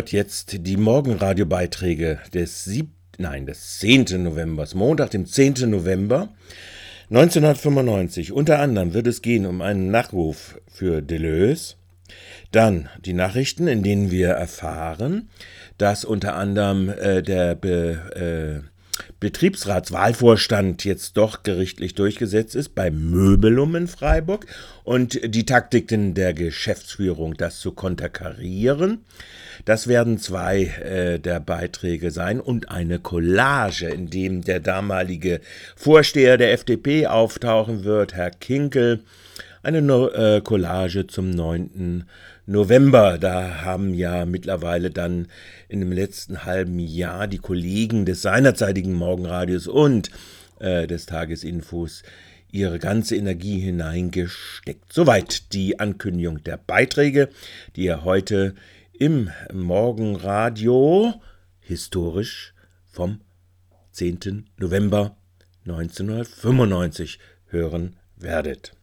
Hört jetzt die Morgenradiobeiträge des sieb nein, des 10. November, Montag, dem 10. November 1995. Unter anderem wird es gehen um einen Nachruf für Deleuze. Dann die Nachrichten, in denen wir erfahren, dass unter anderem äh, der Be, äh, Betriebsratswahlvorstand jetzt doch gerichtlich durchgesetzt ist bei Möbelum in Freiburg und die Taktiken der Geschäftsführung, das zu konterkarieren. Das werden zwei äh, der Beiträge sein und eine Collage, in dem der damalige Vorsteher der FDP auftauchen wird, Herr Kinkel. Eine no äh, Collage zum 9. November. Da haben ja mittlerweile dann in dem letzten halben Jahr die Kollegen des seinerzeitigen Morgenradios und äh, des Tagesinfos ihre ganze Energie hineingesteckt. Soweit die Ankündigung der Beiträge, die ihr heute im Morgenradio historisch vom 10. November 1995 hören werdet.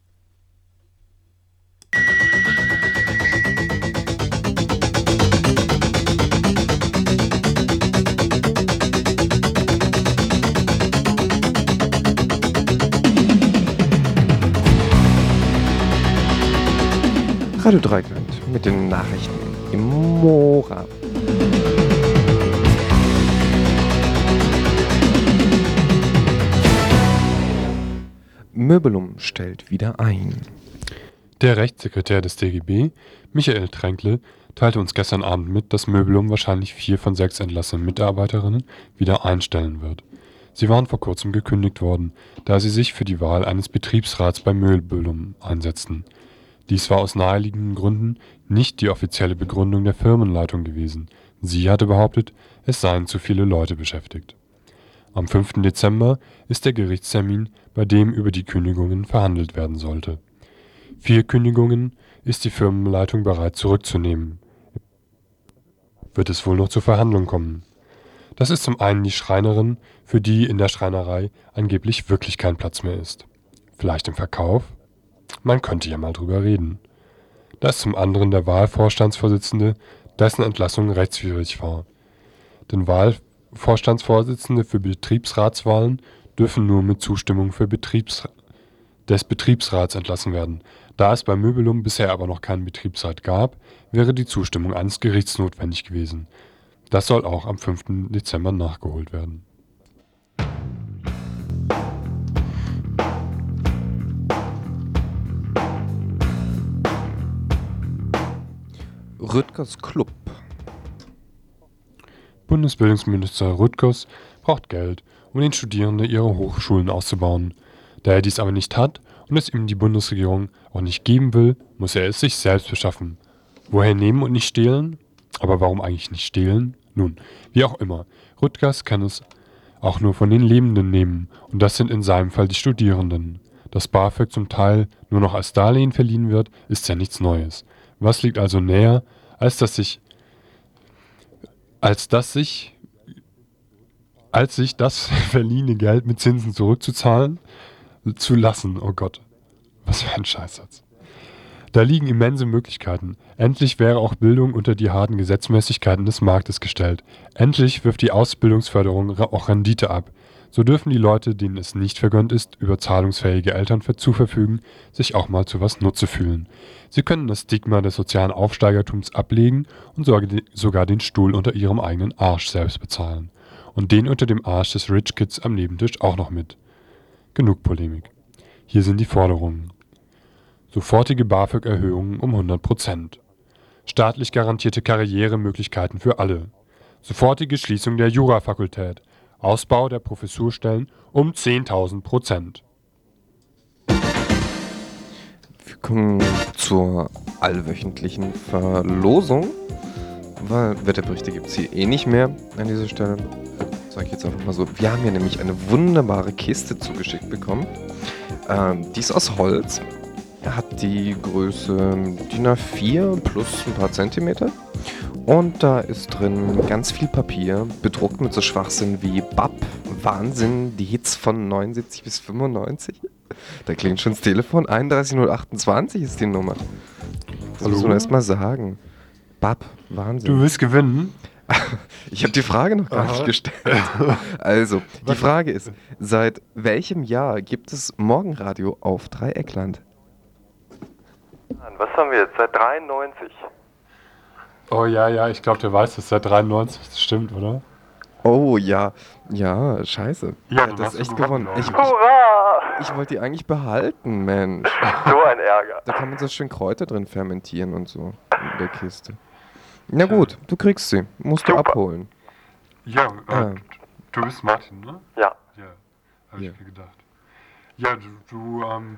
Radio Dreikland mit den Nachrichten im Mora. Möbelum stellt wieder ein. Der Rechtssekretär des DGB, Michael Tränkle, teilte uns gestern Abend mit, dass Möbelum wahrscheinlich vier von sechs entlassenen Mitarbeiterinnen wieder einstellen wird. Sie waren vor kurzem gekündigt worden, da sie sich für die Wahl eines Betriebsrats bei Möbelum einsetzten. Dies war aus naheliegenden Gründen nicht die offizielle Begründung der Firmenleitung gewesen, sie hatte behauptet, es seien zu viele Leute beschäftigt. Am 5. Dezember ist der Gerichtstermin, bei dem über die Kündigungen verhandelt werden sollte. Vier Kündigungen ist die Firmenleitung bereit zurückzunehmen. Wird es wohl noch zur Verhandlung kommen? Das ist zum einen die Schreinerin, für die in der Schreinerei angeblich wirklich kein Platz mehr ist. Vielleicht im Verkauf? Man könnte ja mal drüber reden. Da ist zum anderen der Wahlvorstandsvorsitzende, dessen Entlassung rechtswidrig war. Denn Wahlvorstandsvorsitzende für Betriebsratswahlen dürfen nur mit Zustimmung Betriebs des Betriebsrats entlassen werden. Da es bei Möbelum bisher aber noch keinen Betriebsrat gab, wäre die Zustimmung eines Gerichts notwendig gewesen. Das soll auch am 5. Dezember nachgeholt werden Rüttgers Club. Bundesbildungsminister Rüttgers braucht Geld, um den Studierenden ihre Hochschulen auszubauen. Da er dies aber nicht hat und es ihm die Bundesregierung auch nicht geben will, muss er es sich selbst beschaffen. Woher nehmen und nicht stehlen? Aber warum eigentlich nicht stehlen? Nun, wie auch immer, Rüttgers kann es auch nur von den Lebenden nehmen, und das sind in seinem Fall die Studierenden. Dass BAföG zum Teil nur noch als Darlehen verliehen wird, ist ja nichts Neues. Was liegt also näher, als dass sich als dass sich als sich das verliehene Geld mit Zinsen zurückzuzahlen zu lassen. Oh Gott, was für ein Scheißsatz. Da liegen immense Möglichkeiten. Endlich wäre auch Bildung unter die harten Gesetzmäßigkeiten des Marktes gestellt. Endlich wirft die Ausbildungsförderung auch Rendite ab. So dürfen die Leute, denen es nicht vergönnt ist, über zahlungsfähige Eltern zu verfügen, sich auch mal zu was Nutze fühlen. Sie können das Stigma des sozialen Aufsteigertums ablegen und sogar den Stuhl unter ihrem eigenen Arsch selbst bezahlen. Und den unter dem Arsch des Rich Kids am Nebentisch auch noch mit. Genug Polemik. Hier sind die Forderungen. Sofortige BAföG-Erhöhungen um 100 Prozent. Staatlich garantierte Karrieremöglichkeiten für alle. Sofortige Schließung der Jurafakultät. Ausbau der Professurstellen um 10.000 Prozent. Wir kommen zur allwöchentlichen Verlosung. Weil Wetterberichte gibt es hier eh nicht mehr an dieser Stelle. Sage ich jetzt einfach mal so. Wir haben hier nämlich eine wunderbare Kiste zugeschickt bekommen. Ähm, die ist aus Holz. Hat die Größe DIN A4 plus ein paar Zentimeter. Und da ist drin ganz viel Papier, bedruckt mit so Schwachsinn wie BAP, Wahnsinn, die Hits von 79 bis 95. Da klingt schon das Telefon. 31028 ist die Nummer. Das Hallo? muss man erstmal sagen. Bab, Wahnsinn. Du willst gewinnen? Ich habe die Frage noch gar Aha. nicht gestellt. Also, die Frage ist, seit welchem Jahr gibt es Morgenradio auf Dreieckland? Was haben wir jetzt? Seit 93. Oh ja, ja, ich glaube, der weiß das seit 93. Das stimmt, oder? Oh ja, ja, scheiße. Ja, du das echt gewonnen, gewonnen. Ich, glaub ich, Hurra! ich wollte die eigentlich behalten, Mensch. So ein Ärger. Da kann man so schön Kräuter drin fermentieren und so in der Kiste. Na gut, du kriegst sie. Musst du Super. abholen. Ja, äh, Ah. du bist Martin, ne? Ja. Ja, habe Ja. ich mir gedacht. Ja, du, du ähm,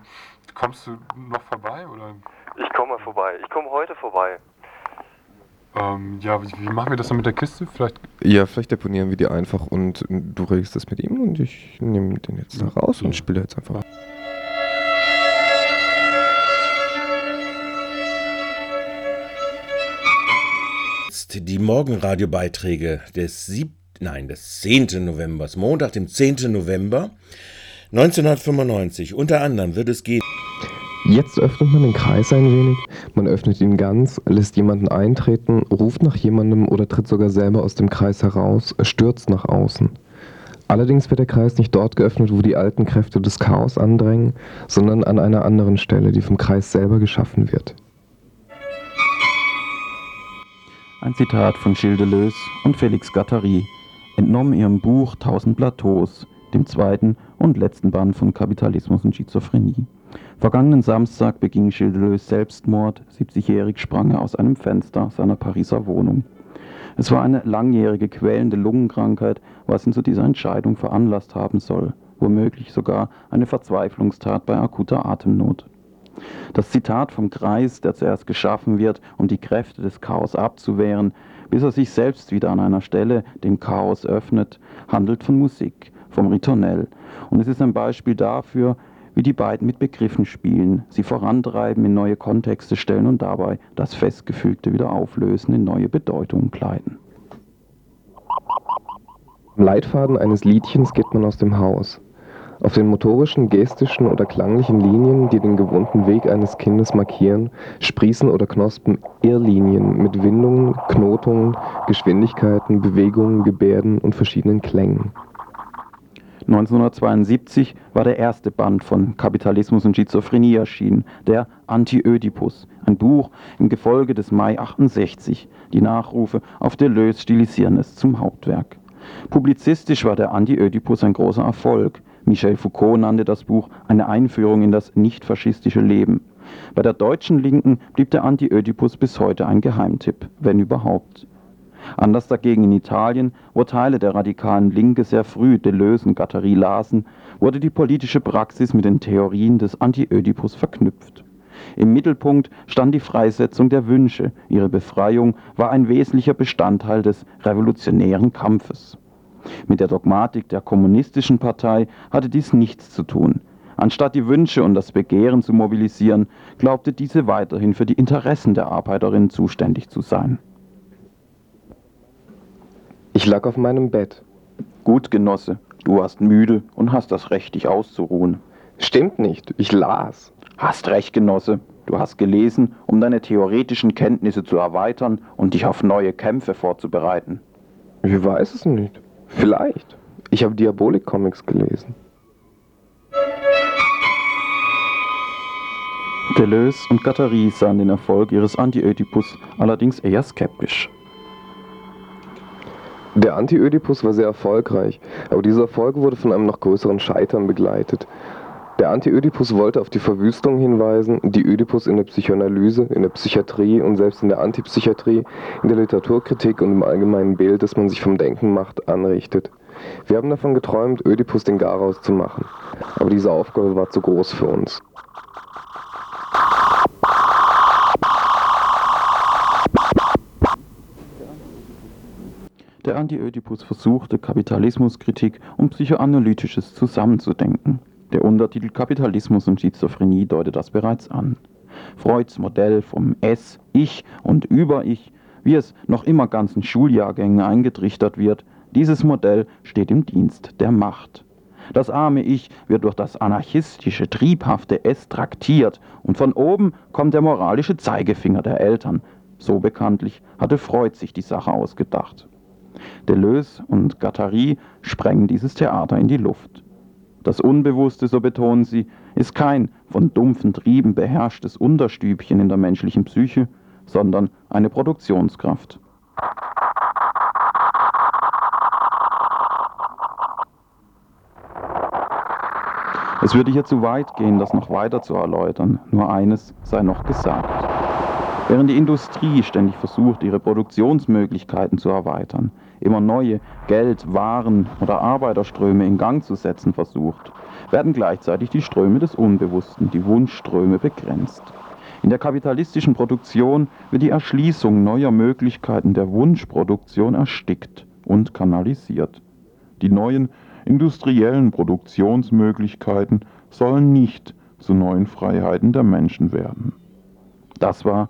kommst du noch vorbei oder? Ich komme vorbei. Ich komme heute vorbei. Ähm, ja, wie, wie machen wir das dann mit der Kiste? Vielleicht. Ja, vielleicht deponieren wir die einfach und du regelst das mit ihm und ich nehme den jetzt da raus und spiele jetzt einfach. Die Morgenradiobeiträge des sieb nein, des 10. Novembers, Montag, dem 10. November 1995. Unter anderem wird es gehen. Jetzt öffnet man den Kreis ein wenig, man öffnet ihn ganz, lässt jemanden eintreten, ruft nach jemandem oder tritt sogar selber aus dem Kreis heraus, stürzt nach außen. Allerdings wird der Kreis nicht dort geöffnet, wo die alten Kräfte des Chaos andrängen, sondern an einer anderen Stelle, die vom Kreis selber geschaffen wird. Ein Zitat von Gilles Deleuze und Félix Guattari, entnommen ihrem Buch Tausend Plateaus, dem zweiten und letzten Band von Kapitalismus und Schizophrenie. Vergangenen Samstag beging Gilles Selbstmord, 70-jährig sprang er aus einem Fenster seiner Pariser Wohnung. Es war eine langjährige quälende Lungenkrankheit, was ihn zu dieser Entscheidung veranlasst haben soll, womöglich sogar eine Verzweiflungstat bei akuter Atemnot. Das Zitat vom Kreis, der zuerst geschaffen wird, um die Kräfte des Chaos abzuwehren, bis er sich selbst wieder an einer Stelle dem Chaos öffnet, handelt von Musik, vom Ritornell. Und es ist ein Beispiel dafür, wie die beiden mit Begriffen spielen, sie vorantreiben, in neue Kontexte stellen und dabei das Festgefügte wieder auflösen, in neue Bedeutungen kleiden. Am Leitfaden eines Liedchens geht man aus dem Haus. Auf den motorischen, gestischen oder klanglichen Linien, die den gewohnten Weg eines Kindes markieren, sprießen oder knospen Irrlinien mit Windungen, Knotungen, Geschwindigkeiten, Bewegungen, Gebärden und verschiedenen Klängen. 1972 war der erste Band von Kapitalismus und Schizophrenie erschienen, der Anti-Ödipus, ein Buch im Gefolge des Mai 68. Die Nachrufe auf Deleuze stilisieren es zum Hauptwerk. Publizistisch war der Anti-Ödipus ein großer Erfolg. Michel Foucault nannte das Buch eine Einführung in das nicht-faschistische Leben. Bei der deutschen Linken blieb der Anti-Ödipus bis heute ein Geheimtipp, wenn überhaupt. Anders dagegen in Italien, wo Teile der radikalen Linke sehr früh Deleuze und Guattari lasen, wurde die politische Praxis mit den Theorien des Anti-Ödipus verknüpft. Im Mittelpunkt stand die Freisetzung der Wünsche, ihre Befreiung war ein wesentlicher Bestandteil des revolutionären Kampfes. Mit der Dogmatik der kommunistischen Partei hatte dies nichts zu tun. Anstatt die Wünsche und das Begehren zu mobilisieren, glaubte diese weiterhin für die Interessen der Arbeiterinnen zuständig zu sein. Ich lag auf meinem Bett. Gut, Genosse, du warst müde und hast das Recht, dich auszuruhen. Stimmt nicht, ich las. Hast recht, Genosse. Du hast gelesen, um deine theoretischen Kenntnisse zu erweitern und dich auf neue Kämpfe vorzubereiten. Ich weiß es nicht. Vielleicht. Ich habe Diabolik-Comics gelesen. Deleuze und Guattari sahen den Erfolg ihres Anti-Ödipus allerdings eher skeptisch. Der Anti-Ödipus war sehr erfolgreich, aber dieser Erfolg wurde von einem noch größeren Scheitern begleitet. Der Anti-Ödipus wollte auf die Verwüstung hinweisen, die Ödipus in der Psychoanalyse, in der Psychiatrie und selbst in der Antipsychiatrie, in der Literaturkritik und im allgemeinen Bild, das man sich vom Denken macht, anrichtet. Wir haben davon geträumt, Ödipus den Garaus zu machen, aber diese Aufgabe war zu groß für uns. Der Anti-Ödipus versuchte, Kapitalismuskritik und Psychoanalytisches zusammenzudenken. Der Untertitel Kapitalismus und Schizophrenie deutet das bereits an. Freuds Modell vom Es, Ich und Über-Ich, wie es noch immer ganzen Schuljahrgängen eingetrichtert wird, dieses Modell steht im Dienst der Macht. Das arme Ich wird durch das anarchistische, triebhafte Es traktiert und von oben kommt der moralische Zeigefinger der Eltern. So bekanntlich hatte Freud sich die Sache ausgedacht. Deleuze und Guattari sprengen dieses Theater in die Luft. Das Unbewusste, so betonen sie, ist kein von dumpfen Trieben beherrschtes Unterstübchen in der menschlichen Psyche, sondern eine Produktionskraft. Es würde hier zu weit gehen, das noch weiter zu erläutern, nur eines sei noch gesagt. Während die Industrie ständig versucht, ihre Produktionsmöglichkeiten zu erweitern, immer neue Geld-, Waren- oder Arbeiterströme in Gang zu setzen versucht, werden gleichzeitig die Ströme des Unbewussten, die Wunschströme begrenzt. In der kapitalistischen Produktion wird die Erschließung neuer Möglichkeiten der Wunschproduktion erstickt und kanalisiert. Die neuen industriellen Produktionsmöglichkeiten sollen nicht zu neuen Freiheiten der Menschen werden. Das war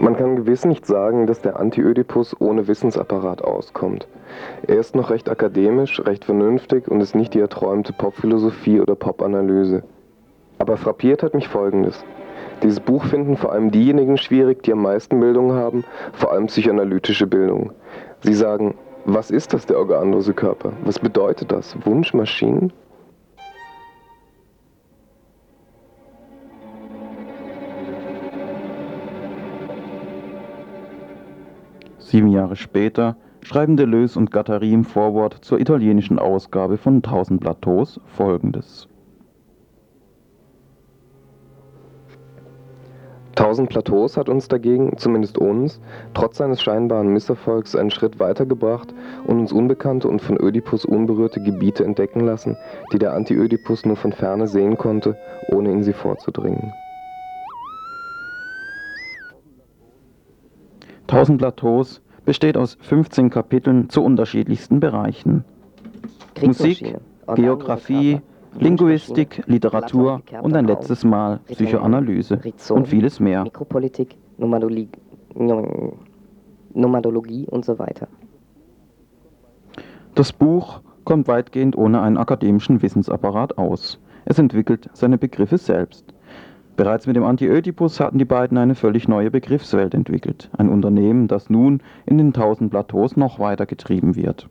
Man kann gewiss nicht sagen, dass der Anti-Ödipus ohne Wissensapparat auskommt. Er ist noch recht akademisch, recht vernünftig und ist nicht die erträumte Popphilosophie oder Popanalyse. Aber frappiert hat mich Folgendes. Dieses Buch finden vor allem diejenigen schwierig, die am meisten Bildung haben, vor allem psychoanalytische Bildung. Sie sagen, was ist das, der organlose Körper? Was bedeutet das? Wunschmaschinen? Sieben Jahre später schreiben Deleuze und Guattari im Vorwort zur italienischen Ausgabe von Tausend Plateaus folgendes. Tausend Plateaus hat uns dagegen, zumindest uns, trotz seines scheinbaren Misserfolgs einen Schritt weitergebracht und uns unbekannte und von Ödipus unberührte Gebiete entdecken lassen, die der Anti-Ödipus nur von ferne sehen konnte, ohne in sie vorzudringen. Tausend Plateaus besteht aus 15 Kapiteln zu unterschiedlichsten Bereichen. Musik, Geografie, Linguistik, Literatur und ein letztes Mal Psychoanalyse und vieles mehr. Mikropolitik, Nomadologie und so weiter. Das Buch kommt weitgehend ohne einen akademischen Wissensapparat aus. Es entwickelt seine Begriffe selbst. Bereits mit dem Anti-Ödipus hatten die beiden eine völlig neue Begriffswelt entwickelt. Ein Unternehmen, das nun in den tausend Plateaus noch weiter getrieben wird.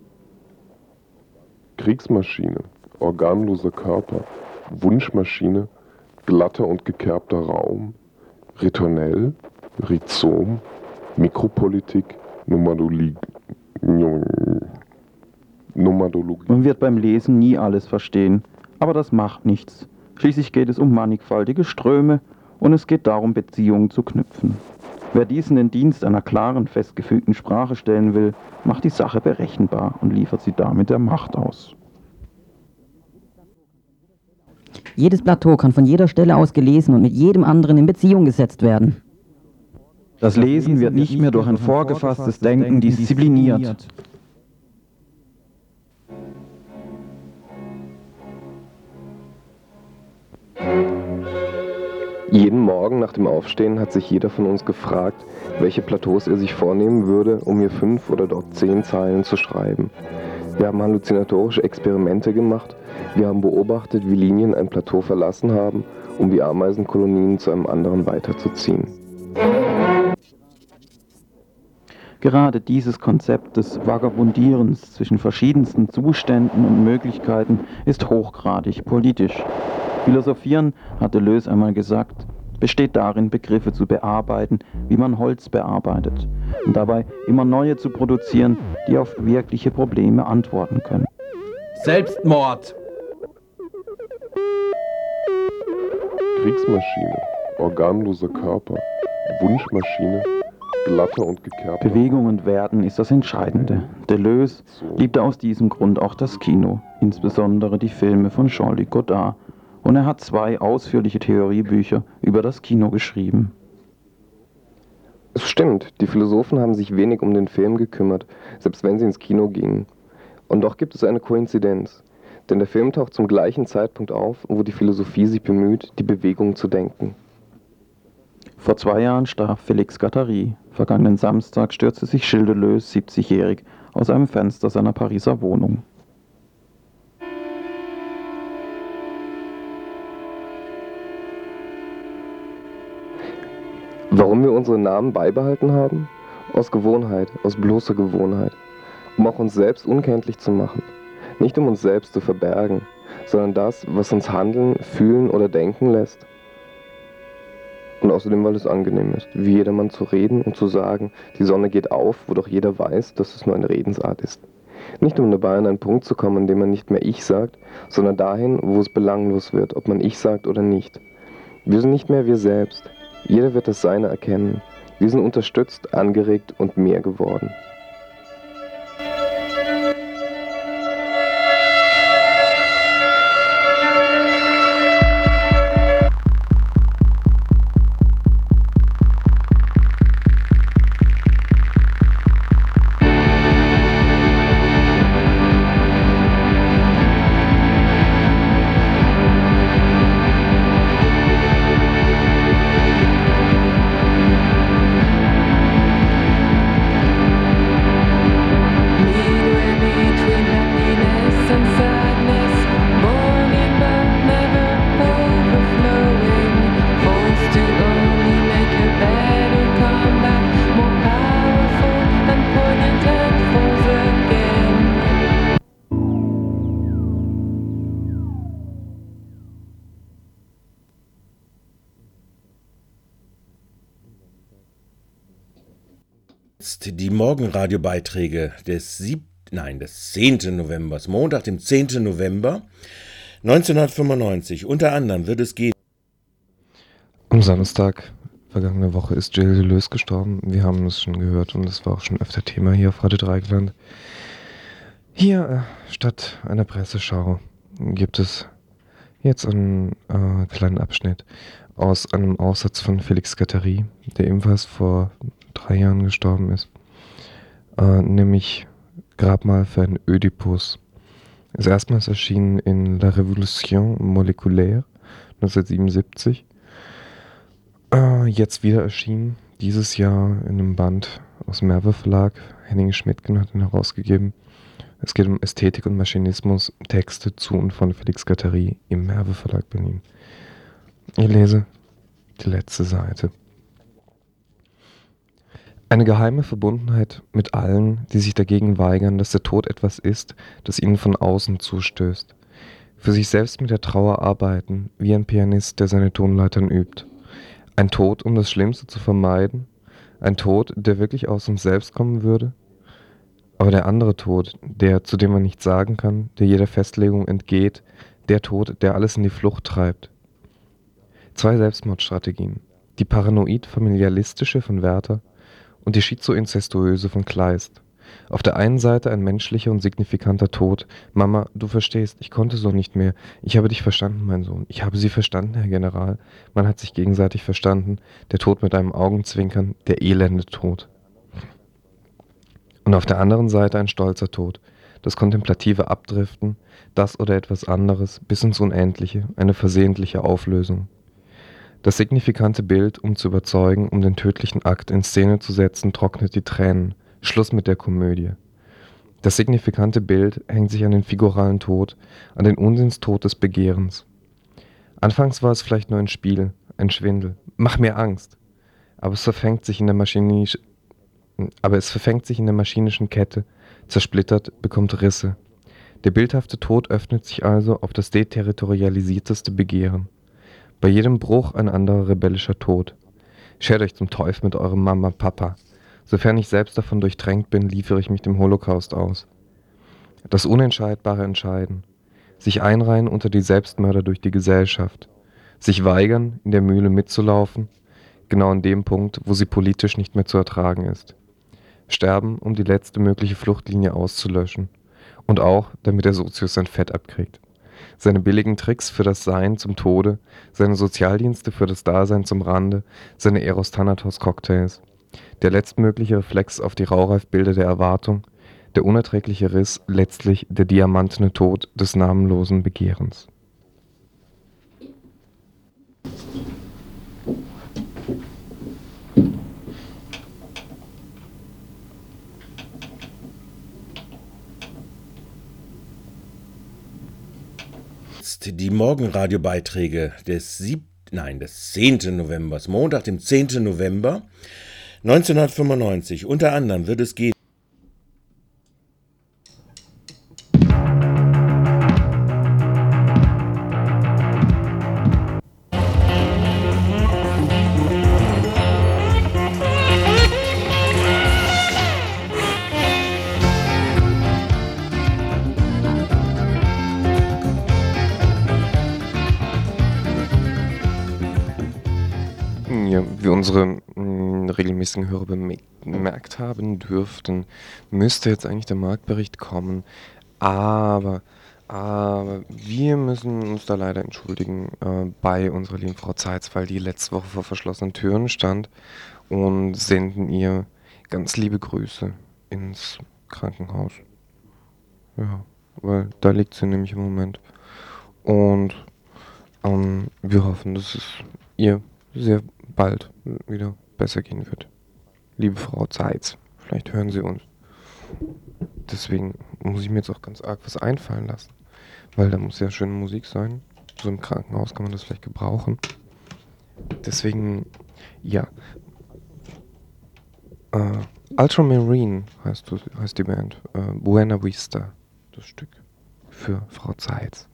Kriegsmaschine, organloser Körper, Wunschmaschine, glatter und gekerbter Raum, Ritornell, Rhizom, Mikropolitik, Nomadologie. Nomadologie. Man wird beim Lesen nie alles verstehen, aber das macht nichts. Schließlich geht es um mannigfaltige Ströme und es geht darum, Beziehungen zu knüpfen. Wer dies in den Dienst einer klaren, festgefügten Sprache stellen will, macht die Sache berechenbar und liefert sie damit der Macht aus. Jedes Plateau kann von jeder Stelle aus gelesen und mit jedem anderen in Beziehung gesetzt werden. Das Lesen wird nicht mehr durch ein vorgefasstes Denken diszipliniert. Jeden Morgen nach dem Aufstehen hat sich jeder von uns gefragt, welche Plateaus er sich vornehmen würde, um hier fünf oder dort zehn Zeilen zu schreiben. Wir haben halluzinatorische Experimente gemacht, wir haben beobachtet, wie Linien ein Plateau verlassen haben, um wie Ameisenkolonien zu einem anderen weiterzuziehen. Gerade dieses Konzept des Vagabundierens zwischen verschiedensten Zuständen und Möglichkeiten ist hochgradig politisch. Philosophieren, hat Deleuze einmal gesagt, besteht darin, Begriffe zu bearbeiten, wie man Holz bearbeitet, und dabei immer neue zu produzieren, die auf wirkliche Probleme antworten können. Selbstmord! Kriegsmaschine, organloser Körper, Wunschmaschine, glatter und gekerbter. Bewegung und Werden ist das Entscheidende. Deleuze liebte aus diesem Grund auch das Kino, insbesondere die Filme von Jean-Luc Godard, und er hat zwei ausführliche Theoriebücher über das Kino geschrieben. Es stimmt, die Philosophen haben sich wenig um den Film gekümmert, selbst wenn sie ins Kino gingen. Und doch gibt es eine Koinzidenz. Denn der Film taucht zum gleichen Zeitpunkt auf, wo die Philosophie sich bemüht, die Bewegung zu denken. Vor zwei Jahren starb Felix Gattari. Vergangenen Samstag stürzte sich Deleuze, 70-jährig, aus einem Fenster seiner Pariser Wohnung. Warum wir unsere Namen beibehalten haben? Aus Gewohnheit, aus bloßer Gewohnheit. Um auch uns selbst unkenntlich zu machen. Nicht um uns selbst zu verbergen, sondern das, was uns handeln, fühlen oder denken lässt. Und außerdem, weil es angenehm ist, wie jedermann zu reden und zu sagen, die Sonne geht auf, wo doch jeder weiß, dass es nur eine Redensart ist. Nicht um dabei an einen Punkt zu kommen, an dem man nicht mehr ich sagt, sondern dahin, wo es belanglos wird, ob man ich sagt oder nicht. Wir sind nicht mehr wir selbst. Jeder wird das Seine erkennen. Wir sind unterstützt, angeregt und mehr geworden. Morgenradiobeiträge des des 10. Novembers, Montag, dem 10. November 1995. Unter anderem wird es gehen. Am Samstag vergangene Woche ist Gilles Deleuze gestorben. Wir haben es schon gehört und es war auch schon öfter Thema hier auf Radio Dreigland. Hier äh, statt einer Presseschau gibt es jetzt einen äh, kleinen Abschnitt aus einem Aufsatz von Felix Gattari, der ebenfalls vor drei Jahren gestorben ist. Äh, nämlich Grabmal für einen Ödipus. Ist erstmals erschienen in La Révolution moléculaire 1977. Äh, jetzt wieder erschienen, dieses Jahr in einem Band aus dem Merve Verlag. Henning Schmidtgen hat ihn herausgegeben. Es geht um Ästhetik und Maschinismus, Texte zu und von Felix Gattari im Merve Verlag Berlin. Ich lese die letzte Seite. Eine geheime Verbundenheit mit allen, die sich dagegen weigern, dass der Tod etwas ist, das ihnen von außen zustößt. Für sich selbst mit der Trauer arbeiten, wie ein Pianist, der seine Tonleitern übt. Ein Tod, um das Schlimmste zu vermeiden? Ein Tod, der wirklich aus uns selbst kommen würde? Aber der andere Tod, der, zu dem man nichts sagen kann, der jeder Festlegung entgeht, der Tod, der alles in die Flucht treibt. Zwei Selbstmordstrategien. Die paranoid-familialistische von Werther und die schizoinzestuöse von Kleist. Auf der einen Seite ein menschlicher und signifikanter Tod. Mama, du verstehst, ich konnte so nicht mehr. Ich habe dich verstanden, mein Sohn. Ich habe Sie verstanden, Herr General. Man hat sich gegenseitig verstanden. Der Tod mit einem Augenzwinkern, der elende Tod. Und auf der anderen Seite ein stolzer Tod. Das kontemplative Abdriften, das oder etwas anderes, bis ins Unendliche, eine versehentliche Auflösung. Das signifikante Bild, um zu überzeugen, um den tödlichen Akt in Szene zu setzen, trocknet die Tränen. Schluss mit der Komödie. Das signifikante Bild hängt sich an den figuralen Tod, an den Unsinnstod des Begehrens. Anfangs war es vielleicht nur ein Spiel, ein Schwindel. Mach mir Angst. Aber es verfängt sich in der Maschinisch aber es verfängt sich in der maschinischen Kette, zersplittert, bekommt Risse. Der bildhafte Tod öffnet sich also auf das deterritorialisierteste Begehren. Bei jedem Bruch ein anderer rebellischer Tod. Schert euch zum Teufel mit eurem Mama, Papa. Sofern ich selbst davon durchtränkt bin, liefere ich mich dem Holocaust aus. Das Unentscheidbare entscheiden. Sich einreihen unter die Selbstmörder durch die Gesellschaft. Sich weigern, in der Mühle mitzulaufen, genau an dem Punkt, wo sie politisch nicht mehr zu ertragen ist. Sterben, um die letzte mögliche Fluchtlinie auszulöschen. Und auch, damit der Sozius sein Fett abkriegt seine billigen Tricks für das Sein zum Tode, seine Sozialdienste für das Dasein zum Rande, seine Eros Thanatos Cocktails. Der letztmögliche Reflex auf die Raureifbilder der Erwartung, der unerträgliche Riss, letztlich der diamantene Tod des namenlosen Begehrens. Die Morgenradiobeiträge des sieb nein, des 10. Novembers, Montag, dem 10. November 1995. Unter anderem wird es gehen. Unsere mh, regelmäßigen Hörer bemerkt haben dürften, müsste jetzt eigentlich der Marktbericht kommen. Aber, aber wir müssen uns da leider entschuldigen äh, bei unserer lieben Frau Zeitz, weil die letzte Woche vor verschlossenen Türen stand und senden ihr ganz liebe Grüße ins Krankenhaus. Ja, weil da liegt sie nämlich im Moment. Und ähm, wir hoffen, dass es ihr sehr bald wieder besser gehen wird. Liebe Frau Zeitz, vielleicht hören Sie uns. Deswegen muss ich mir jetzt auch ganz arg was einfallen lassen. Weil da muss ja schöne Musik sein. So im Krankenhaus kann man das vielleicht gebrauchen. Deswegen, ja. Äh, Ultramarine heißt, heißt die Band. Äh, Buena Vista, das Stück. Für Frau Zeitz.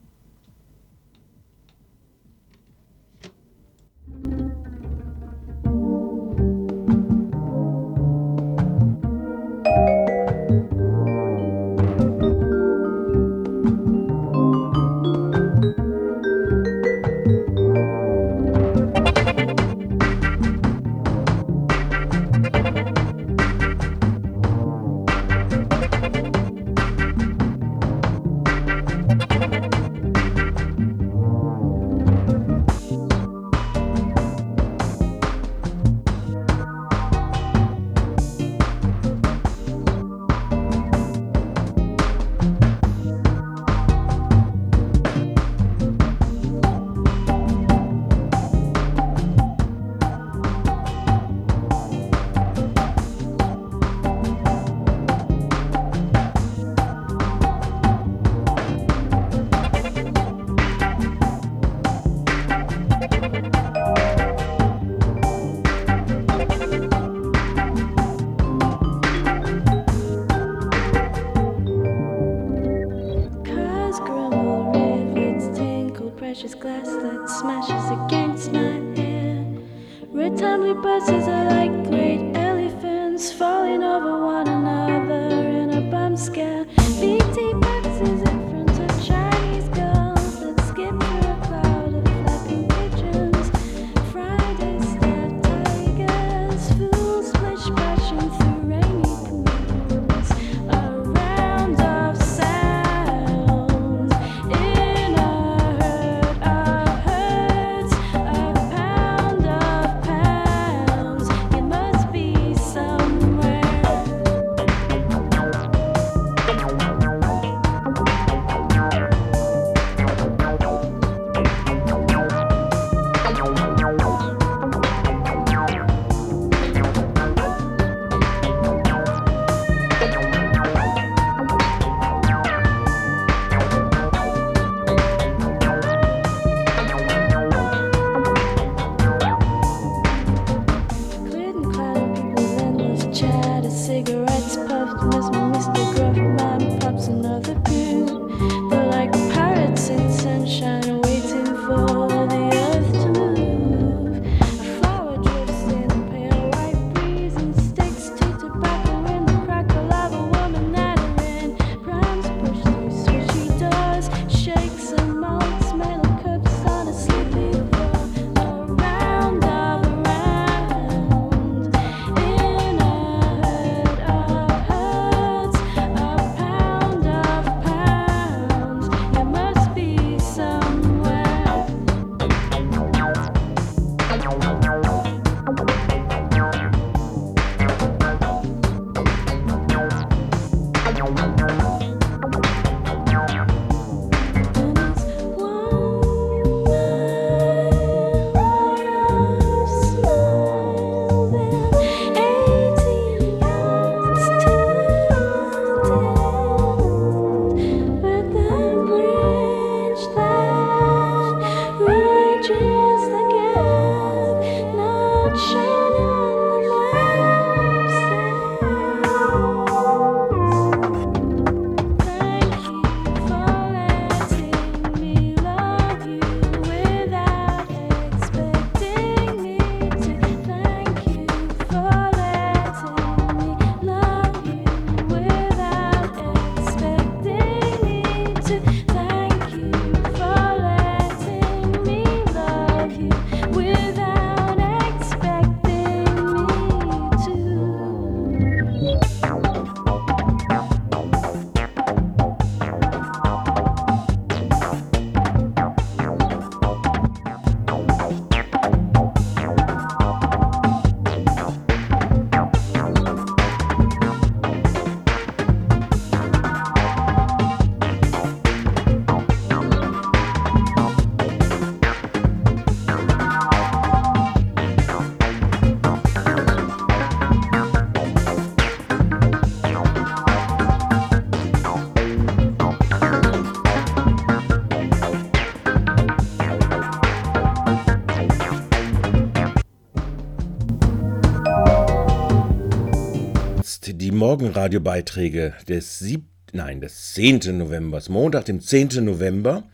Morgenradiobeiträge des 7. Nein, des 10. November, Montag, dem 10. November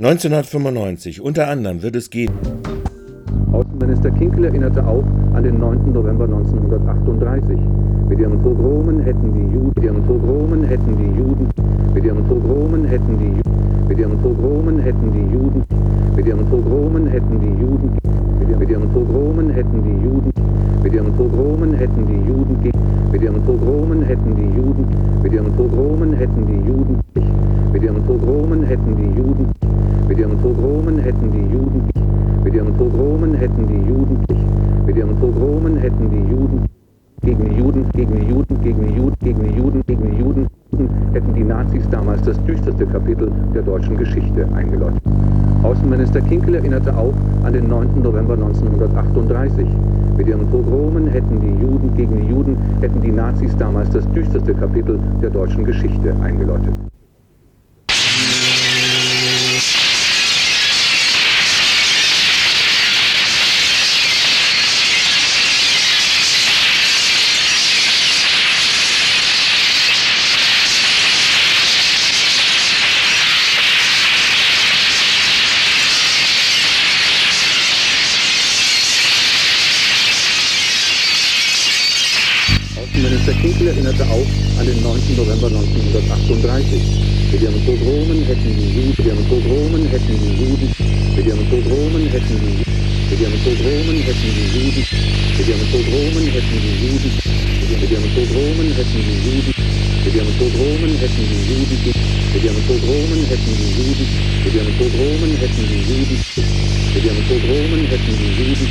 1995. Unter anderem wird es gehen. Außenminister Kinkel erinnerte auch an den 9. November 1938. Mit ihren Pogromen hätten die Juden, mit ihren Pogromen hätten die Juden, mit ihren Pogromen hätten die Juden, mit ihren Pogromen hätten die Juden, mit ihren Pogromen hätten die Juden, mit ihren, Pogromen hätten die Juden, mit ihren Pogromen hätten die Juden, mit ihren Pogromen hätten die Juden, mit ihren Pogromen hätten die Juden, mit ihren Pogromen hätten die Juden, mit ihren Pogromen hätten die Juden, mit ihren Pogromen hätten die Juden, mit ihren Pogromen hätten die Juden, gegen die Juden, gegen die Juden, gegen die Juden, gegen die Juden, gegen die Juden, hätten die Nazis damals das düsterste Kapitel der deutschen Geschichte eingeläutet. Außenminister Kinkel erinnerte auch an den 9. November 1938. Mit ihren Pogromen hätten die Juden gegen die Juden, hätten die Nazis damals das düsterste Kapitel der deutschen Geschichte eingeläutet. Außenminister Kinkel erinnerte auch an den 9. November 1938. Mit ihren Pogromen hätten die Juden, mit ihren Pogromen hätten die Juden, mit ihren Pogromen hätten die Juden, mit ihren Pogromen hätten die Juden, mit ihren Pogromen hätten die Juden, mit ihren Pogromen hätten die Juden, mit ihren Pogromen hätten die Juden, mit ihren Pogromen hätten die Juden, mit ihren Pogromen hätten die Juden, mit ihren Pogromen hätten die Juden,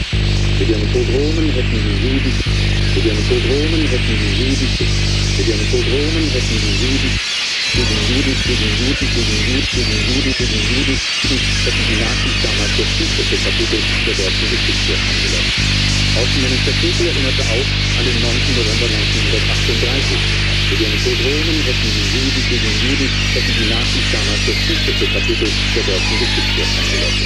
mit ihren Pogromen hätten die Juden, mit ihren Pogromen hätten die Juden, mit ihren Pogromen hätten die Juden, gegen Juden, gegen Juden, gegen Juden, gegen Juden, gegen Juden, hätten die Nazis damals das fünfte Kapitel der deutschen Geschichte angelangt. Außenminister Kinkel erinnerte auch an den 9. November 1938. Mit ihren Pogromen hätten die Juden gegen Juden, hätten die Nazis damals das fünfte Kapitel der deutschen Geschichte angelangt.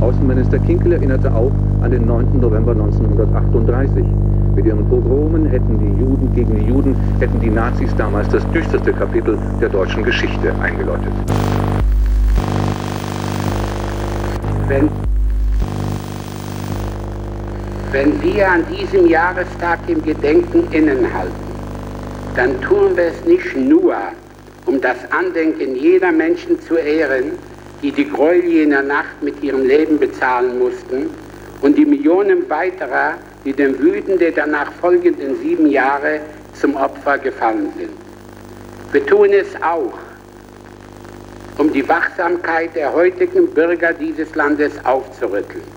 Außenminister Kinkel erinnerte auch an den 9. November 1938. Ihren Pogromen hätten die Juden gegen die Juden, hätten die Nazis damals das düsterste Kapitel der deutschen Geschichte eingeläutet. Wenn, wenn wir an diesem Jahrestag im Gedenken innenhalten, dann tun wir es nicht nur, um das Andenken jeder Menschen zu ehren, die die Gräuel jener Nacht mit ihrem Leben bezahlen mussten, und die Millionen weiterer, die dem Wüten der danach folgenden sieben Jahre zum Opfer gefallen sind. Wir tun es auch, um die Wachsamkeit der heutigen Bürger dieses Landes aufzurütteln.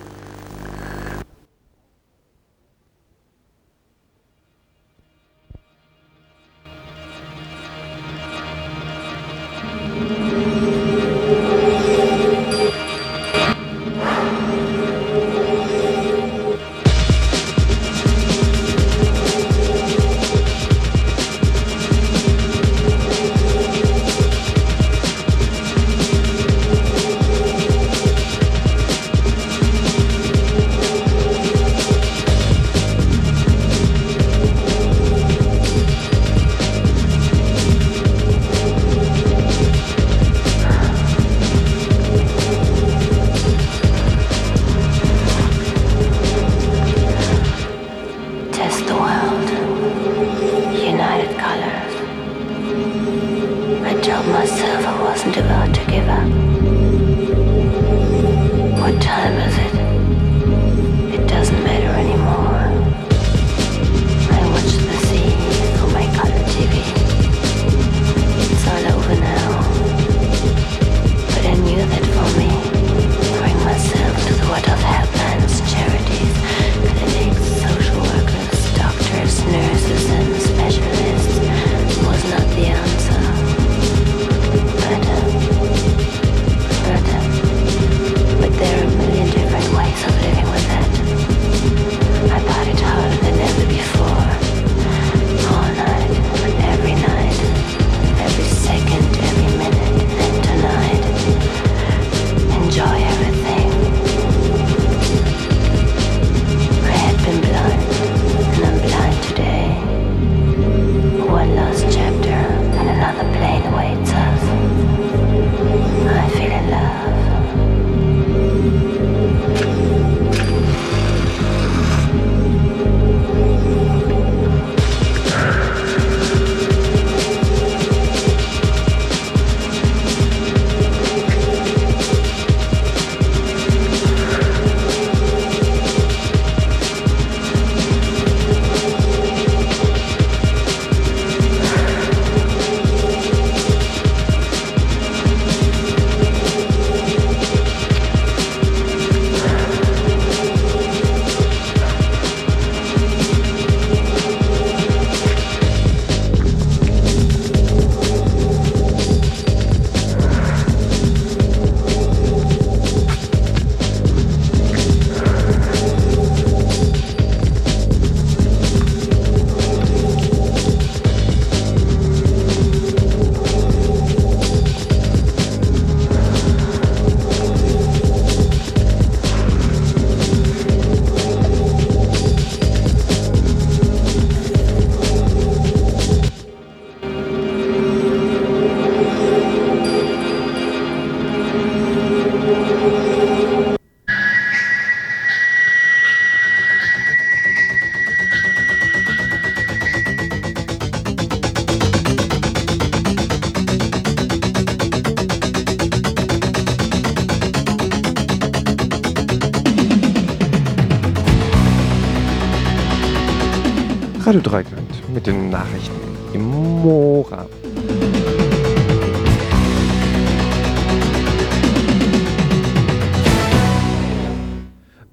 Radio Dreikland mit den Nachrichten im Mora.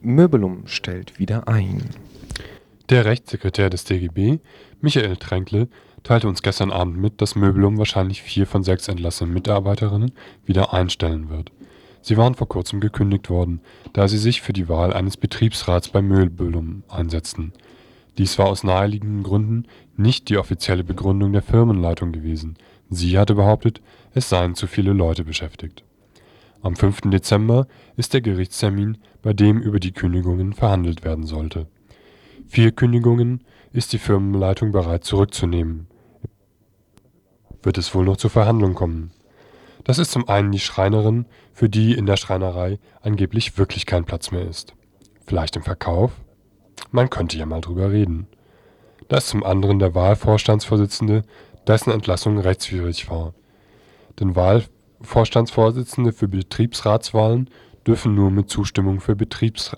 Möbelum stellt wieder ein. Der Rechtssekretär des DGB, Michael Tränkle, teilte uns gestern Abend mit, dass Möbelum wahrscheinlich vier von sechs entlassenen Mitarbeiterinnen wieder einstellen wird. Sie waren vor kurzem gekündigt worden, da sie sich für die Wahl eines Betriebsrats bei Möbelum einsetzten. Dies war aus naheliegenden Gründen nicht die offizielle Begründung der Firmenleitung gewesen. Sie hatte behauptet, es seien zu viele Leute beschäftigt. Am 5. Dezember ist der Gerichtstermin, bei dem über die Kündigungen verhandelt werden sollte. Vier Kündigungen ist die Firmenleitung bereit zurückzunehmen. Wird es wohl noch zur Verhandlung kommen? Das ist zum einen die Schreinerin, für die in der Schreinerei angeblich wirklich kein Platz mehr ist. Vielleicht im Verkauf? Man könnte ja mal drüber reden. Da ist zum anderen der Wahlvorstandsvorsitzende, dessen Entlassung rechtswidrig war. Denn Wahlvorstandsvorsitzende für Betriebsratswahlen dürfen nur mit Zustimmung für Betriebs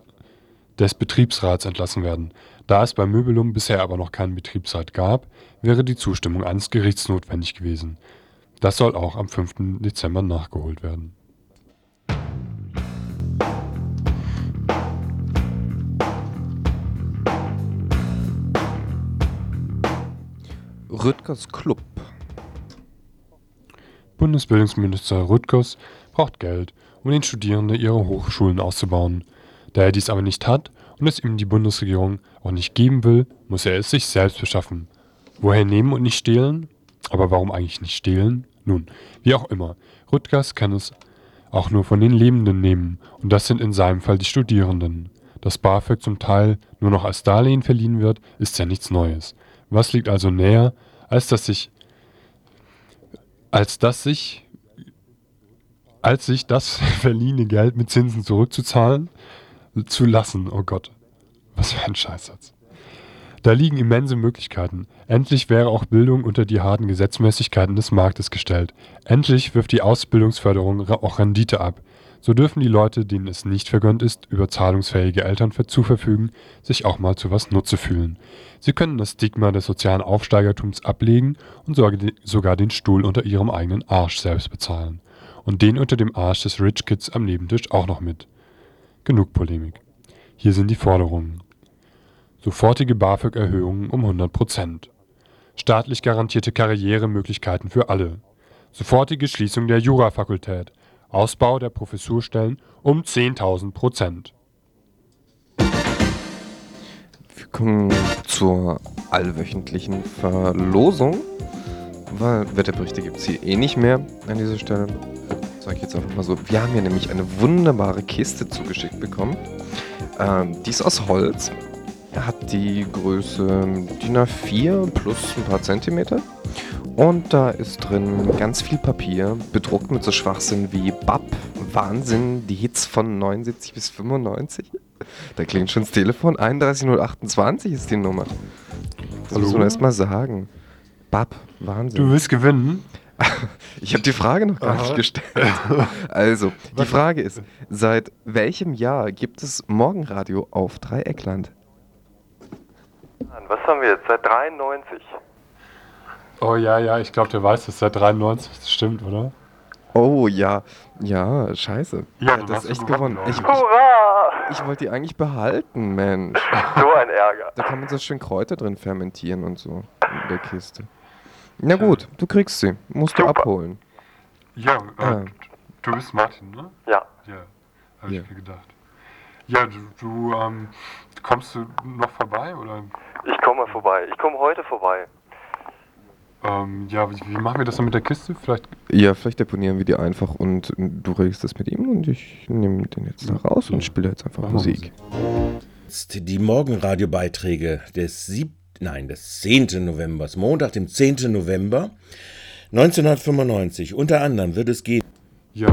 des Betriebsrats entlassen werden. Da es bei Möbelum bisher aber noch keinen Betriebsrat gab, wäre die Zustimmung eines Gerichts notwendig gewesen. Das soll auch am 5. Dezember nachgeholt werden. Rüttgers Club. Bundesbildungsminister Rüttgers braucht Geld, um den Studierenden ihre Hochschulen auszubauen. Da er dies aber nicht hat und es ihm die Bundesregierung auch nicht geben will, muss er es sich selbst beschaffen. Woher nehmen und nicht stehlen? Aber warum eigentlich nicht stehlen? Nun, wie auch immer, Rüttgers kann es auch nur von den Lebenden nehmen, und das sind in seinem Fall die Studierenden. Dass BAföG zum Teil nur noch als Darlehen verliehen wird, ist ja nichts Neues. Was liegt also näher, als dass sich als dass sich als sich das verliehene Geld mit Zinsen zurückzuzahlen zu lassen. Oh Gott, was für ein Scheißsatz. Da liegen immense Möglichkeiten. Endlich wäre auch Bildung unter die harten Gesetzmäßigkeiten des Marktes gestellt. Endlich wirft die Ausbildungsförderung auch Rendite ab. So dürfen die Leute, denen es nicht vergönnt ist, über zahlungsfähige Eltern zu verfügen, sich auch mal zu was Nutze fühlen. Sie können das Stigma des sozialen Aufsteigertums ablegen und sogar den Stuhl unter ihrem eigenen Arsch selbst bezahlen. Und den unter dem Arsch des Rich Kids am Nebentisch auch noch mit. Genug Polemik. Hier sind die Forderungen. Sofortige BAföG-Erhöhungen um 100 Prozent. Staatlich garantierte Karrieremöglichkeiten für alle. Sofortige Schließung der Jurafakultät. Ausbau der Professurstellen um 10.000 Prozent. Wir kommen zur allwöchentlichen Verlosung. Weil Wetterberichte gibt es hier eh nicht mehr an dieser Stelle. Sage ich jetzt einfach mal so. Wir haben hier nämlich eine wunderbare Kiste zugeschickt bekommen. Ähm, die ist aus Holz. Hat die Größe DIN A4 plus ein paar Zentimeter. Und da ist drin ganz viel Papier, bedruckt mit so Schwachsinn wie BAP, Wahnsinn, die Hits von 79 bis 95. Da klingt schon das Telefon. 31028 ist die Nummer. Das Hallo? muss man erst mal sagen. BAP, Wahnsinn. Du willst gewinnen? Ich habe die Frage noch gar Aha. nicht gestellt. Also, die Frage ist, seit welchem Jahr gibt es Morgenradio auf Dreieckland? Was haben wir jetzt? Seit 93. Oh ja, ja, ich glaube, der weiß das seit 93. Das stimmt, oder? Oh ja, ja, scheiße. Ja, Ja, du das hast ist echt gewonnen, gewonnen. Ich, ich, ich wollte die eigentlich behalten, Mensch. So ein Ärger. Da kann man so schön Kräuter drin fermentieren und so in der Kiste. Na gut, du kriegst sie. Musst du abholen. Ja, äh, Ah. du bist Martin, ne? Ja. Ja, habe Ja. ich mir gedacht. Ja, du, du ähm, kommst du noch vorbei oder? Ich komme vorbei. Ich komme heute vorbei. Ähm, ja, wie, wie machen wir das dann mit der Kiste? Vielleicht. Ja, vielleicht deponieren wir die einfach und du redest das mit ihm und ich nehme den jetzt da raus und spiele jetzt einfach Machen Musik. Jetzt die Morgenradiobeiträge des sieb nein, des 10. Novembers, Montag, dem 10. November 1995. Unter anderem wird es gehen. Ja,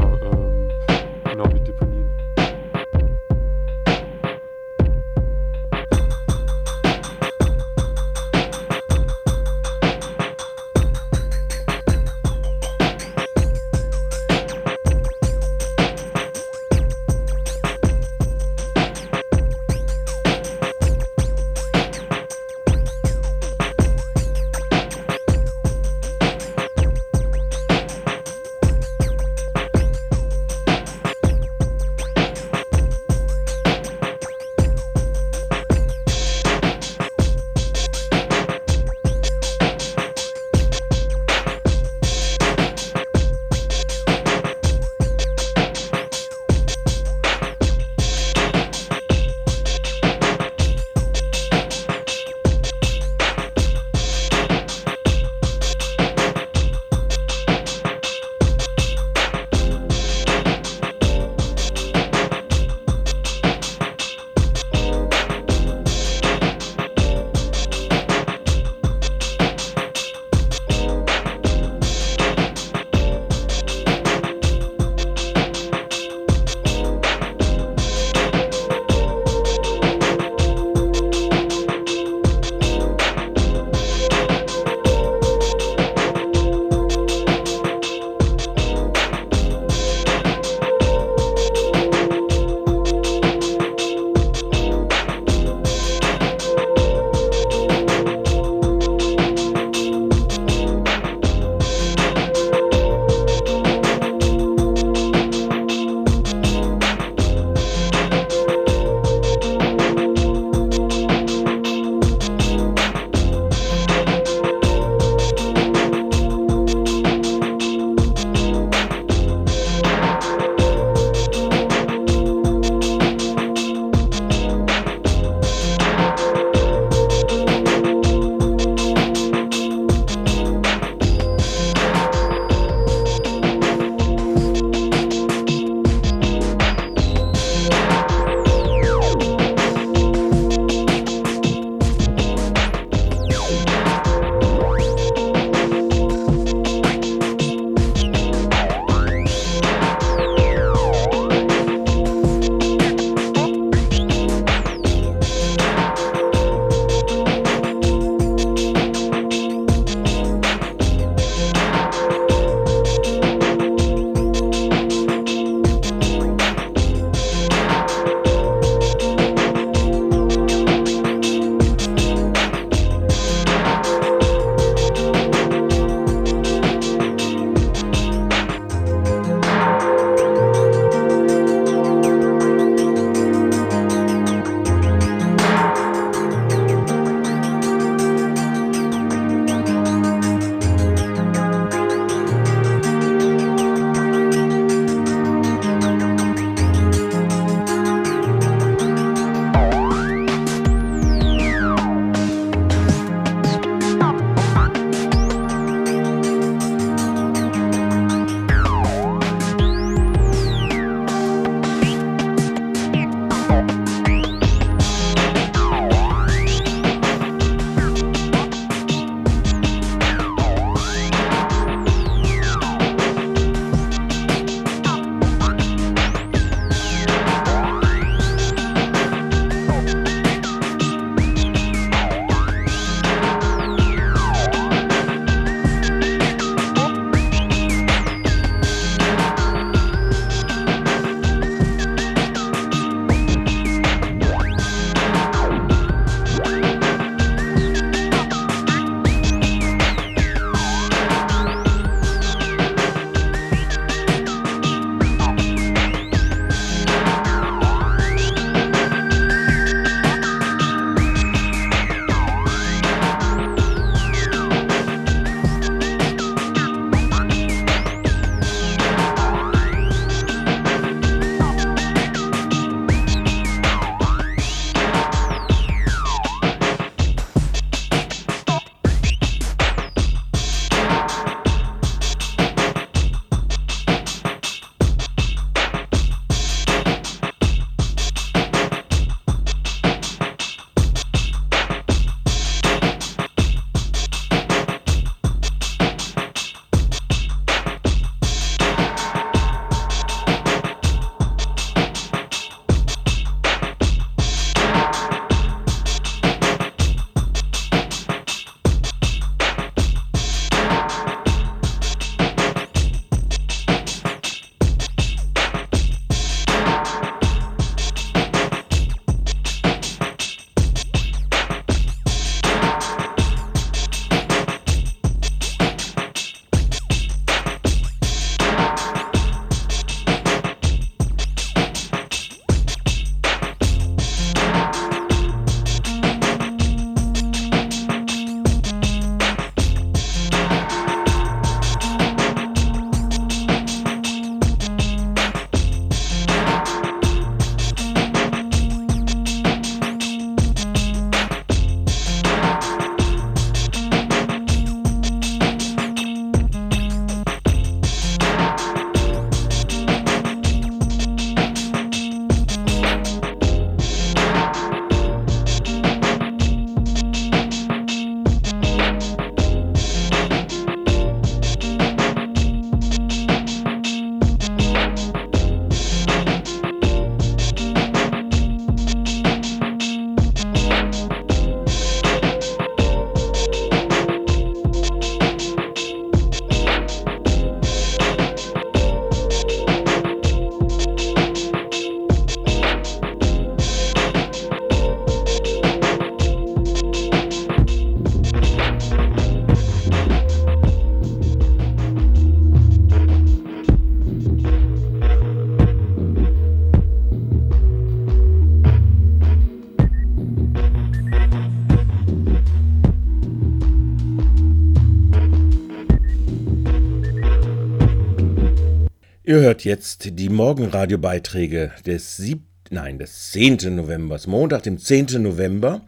Ihr hört jetzt die Morgenradiobeiträge des sieb nein, des 10. Novembers, Montag, dem 10. November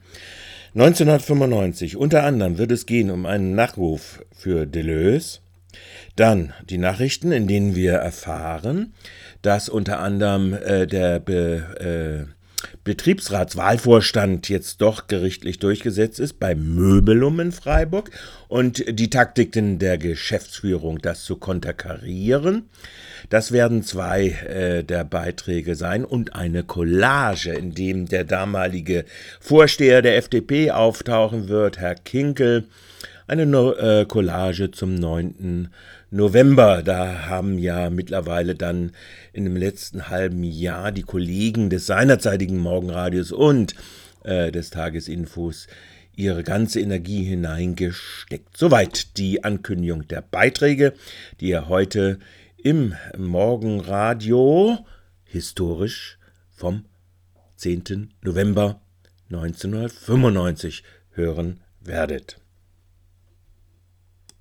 1995. Unter anderem wird es gehen um einen Nachruf für Deleuze, dann die Nachrichten, in denen wir erfahren, dass unter anderem äh, der Be, äh, Betriebsratswahlvorstand jetzt doch gerichtlich durchgesetzt ist bei Möbelum in Freiburg und die Taktiken der Geschäftsführung, das zu konterkarieren. Das werden zwei äh, der Beiträge sein und eine Collage, in dem der damalige Vorsteher der FDP auftauchen wird, Herr Kinkel. Eine no äh, Collage zum 9. November. Da haben ja mittlerweile dann in dem letzten halben Jahr die Kollegen des seinerzeitigen Morgenradios und äh, des Tagesinfos ihre ganze Energie hineingesteckt. Soweit die Ankündigung der Beiträge, die ihr heute im Morgenradio historisch vom 10. November 1995 hören werdet.